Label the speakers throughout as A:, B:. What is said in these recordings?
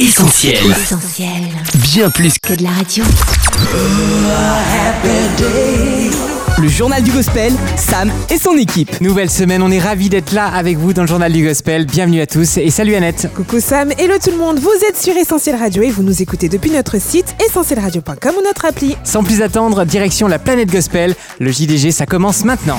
A: Essentiel.
B: Essentiel.
A: Bien plus
B: Que de la radio.
C: Le journal du gospel, Sam et son équipe.
D: Nouvelle semaine, on est ravis d'être là avec vous dans le journal du gospel. Bienvenue à tous et salut Annette.
E: Coucou Sam, hello tout le monde, vous êtes sur Essentiel Radio et vous nous écoutez depuis notre site essentielradio.com ou notre appli.
D: Sans plus attendre, direction la planète gospel. Le JDG, ça commence maintenant.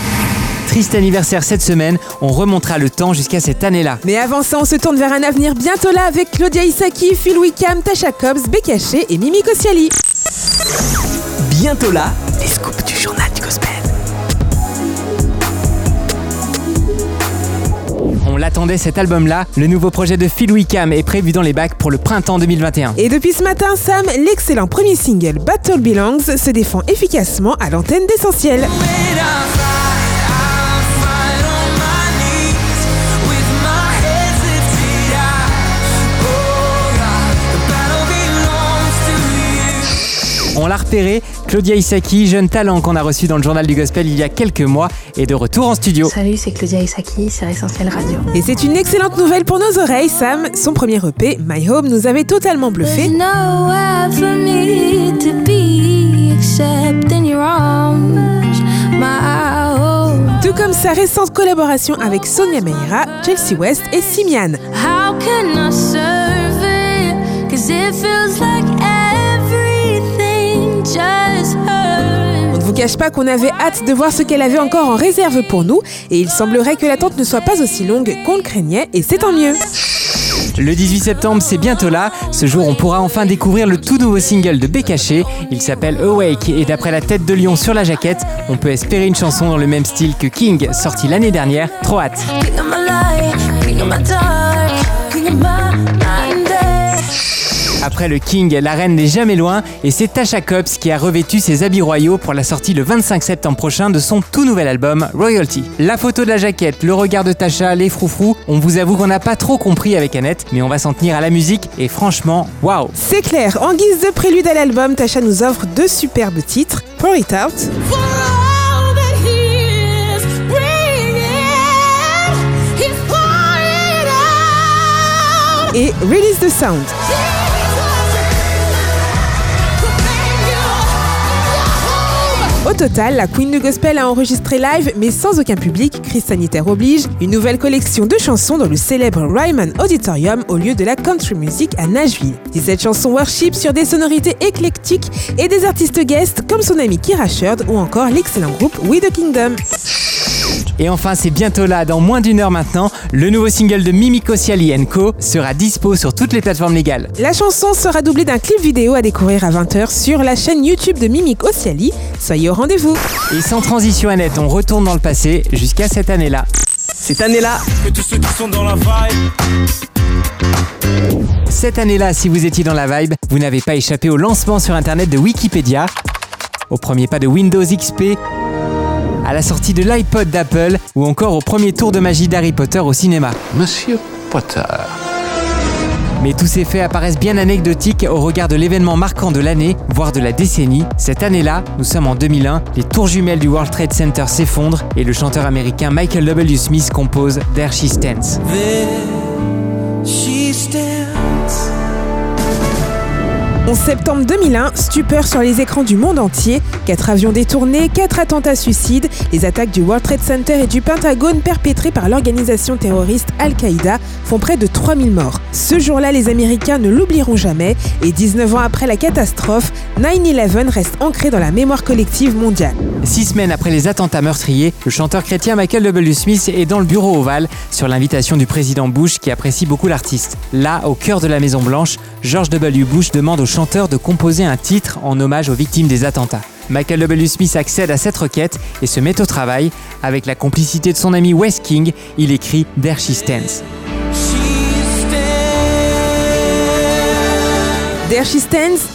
D: Triste anniversaire cette semaine, on remontera le temps jusqu'à cette année-là.
E: Mais avant ça, on se tourne vers un avenir bientôt là avec Claudia Isaki, Phil Wickham, Tasha Cobbs, Bekaché et Mimi Kosiali.
C: Bientôt là, les scoops du journal du gospel.
D: On l'attendait cet album-là. Le nouveau projet de Phil Wickham est prévu dans les bacs pour le printemps 2021.
E: Et depuis ce matin, Sam, l'excellent premier single Battle Belongs se défend efficacement à l'antenne d'Essentiel.
D: On l'a repéré, Claudia Isaki, jeune talent qu'on a reçu dans le journal du gospel il y a quelques mois, est de retour en studio.
F: Salut, c'est Claudia Isaki sur Essentiel Radio.
E: Et c'est une excellente nouvelle pour nos oreilles, Sam. Son premier EP, My Home, nous avait totalement bluffé.
G: nowhere for me to be except in your arms, my home.
E: Tout comme sa récente collaboration avec Sonia Meira, Chelsea West et Simian.
G: How can I serve it?
E: Cache pas qu'on avait hâte de voir ce qu'elle avait encore en réserve pour nous, et il semblerait que l'attente ne soit pas aussi longue qu'on le craignait, et c'est tant mieux.
D: Le 18 septembre, c'est bientôt là. Ce jour, on pourra enfin découvrir le tout nouveau single de Bekaché. Il s'appelle Awake et d'après la tête de lion sur la jaquette, on peut espérer une chanson dans le même style que King, sorti l'année dernière. Trop hâte. Après le King, la reine n'est jamais loin et c'est Tasha Cobbs qui a revêtu ses habits royaux pour la sortie le 25 septembre prochain de son tout nouvel album Royalty. La photo de la jaquette, le regard de Tasha, les froufrous, on vous avoue qu'on n'a pas trop compris avec Annette, mais on va s'en tenir à la musique et franchement, waouh
E: C'est clair, en guise de prélude à l'album, Tasha nous offre deux superbes titres, Pour It Out et Release the Sound. Au total, la Queen du Gospel a enregistré live, mais sans aucun public, crise sanitaire oblige, une nouvelle collection de chansons dans le célèbre Ryman Auditorium au lieu de la country music à Nashville. 17 chansons worship sur des sonorités éclectiques et des artistes guests comme son ami Kira Sherd ou encore l'excellent groupe We the Kingdom.
D: Et enfin, c'est bientôt là, dans moins d'une heure maintenant, le nouveau single de Mimi Kosiali Co sera dispo sur toutes les plateformes légales.
E: La chanson sera doublée d'un clip vidéo à découvrir à 20h sur la chaîne YouTube de Mimic Osiali. Soyez au rendez-vous.
D: Et sans transition Annette, on retourne dans le passé jusqu'à cette année-là.
C: Cette année-là,
H: tous ceux qui sont dans la vibe.
D: Cette année-là, si vous étiez dans la vibe, vous n'avez pas échappé au lancement sur internet de Wikipédia, au premier pas de Windows XP, à la sortie de l'iPod d'Apple ou encore au premier tour de magie d'Harry Potter au cinéma.
I: Monsieur Potter.
D: Mais tous ces faits apparaissent bien anecdotiques au regard de l'événement marquant de l'année, voire de la décennie. Cette année-là, nous sommes en 2001, les tours jumelles du World Trade Center s'effondrent et le chanteur américain Michael W. Smith compose There She Stands.
H: There she
E: 11 septembre 2001, stupeur sur les écrans du monde entier. Quatre avions détournés, quatre attentats suicides, les attaques du World Trade Center et du Pentagone perpétrées par l'organisation terroriste Al-Qaïda font près de 3000 morts. Ce jour-là, les Américains ne l'oublieront jamais et 19 ans après la catastrophe, 9-11 reste ancré dans la mémoire collective mondiale.
D: Six semaines après les attentats meurtriers, le chanteur chrétien Michael W. Smith est dans le bureau ovale sur l'invitation du président Bush qui apprécie beaucoup l'artiste. Là, au cœur de la Maison Blanche, George W. Bush demande au chanteur de composer un titre en hommage aux victimes des attentats. Michael W. Smith accède à cette requête et se met au travail. Avec la complicité de son ami Wes King, il écrit There She Stands.
E: There She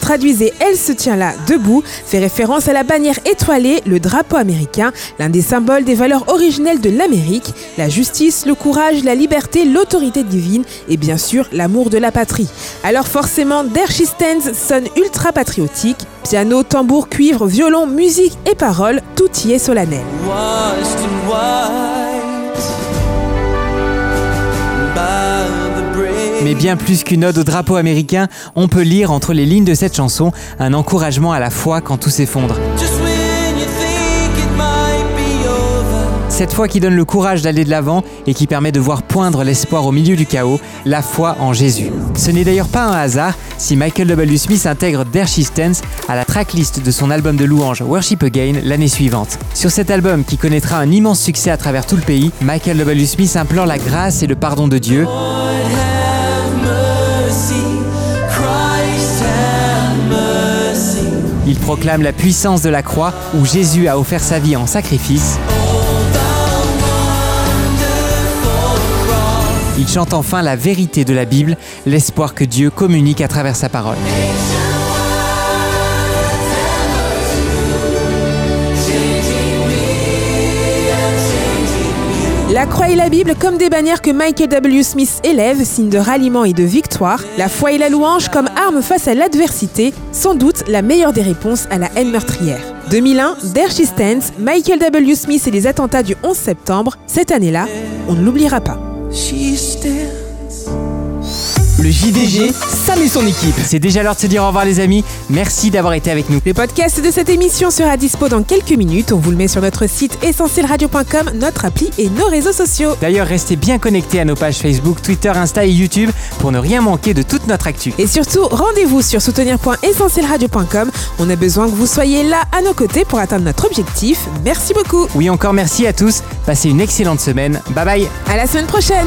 E: traduisez Elle se tient là, debout, fait référence à la bannière étoilée, le drapeau américain, l'un des symboles des valeurs originelles de l'Amérique, la justice, le courage, la liberté, l'autorité divine et bien sûr l'amour de la patrie. Alors forcément, There sonne ultra patriotique, piano, tambour, cuivre, violon, musique et paroles, tout y est solennel.
D: Mais bien plus qu'une ode au drapeau américain, on peut lire entre les lignes de cette chanson un encouragement à la foi quand tout s'effondre. Cette foi qui donne le courage d'aller de l'avant et qui permet de voir poindre l'espoir au milieu du chaos, la foi en Jésus. Ce n'est d'ailleurs pas un hasard si Michael W. Smith intègre There She Stands à la tracklist de son album de louanges Worship Again l'année suivante. Sur cet album qui connaîtra un immense succès à travers tout le pays, Michael W. Smith implore la grâce et le pardon de Dieu. Il proclame la puissance de la croix où Jésus a offert sa vie en sacrifice. Il chante enfin la vérité de la Bible, l'espoir que Dieu communique à travers sa parole.
E: Et la Bible comme des bannières que Michael W. Smith élève, signe de ralliement et de victoire. La foi et la louange comme arme face à l'adversité, sans doute la meilleure des réponses à la haine meurtrière. 2001, There She Stands, Michael W. Smith et les attentats du 11 septembre. Cette année-là, on ne l'oubliera pas.
C: Le JDG, Sam et son équipe.
D: C'est déjà l'heure de se dire au revoir les amis, merci d'avoir été avec nous.
E: Le podcast de cette émission sera dispo dans quelques minutes. On vous le met sur notre site essentielradio.com, notre appli et nos réseaux sociaux.
D: D'ailleurs, restez bien connectés à nos pages Facebook, Twitter, Insta et YouTube pour ne rien manquer de toute notre actu.
E: Et surtout, rendez-vous sur soutenir.essentielradio.com. On a besoin que vous soyez là à nos côtés pour atteindre notre objectif. Merci beaucoup.
D: Oui, encore merci à tous, passez une excellente semaine, bye bye
E: À la semaine prochaine.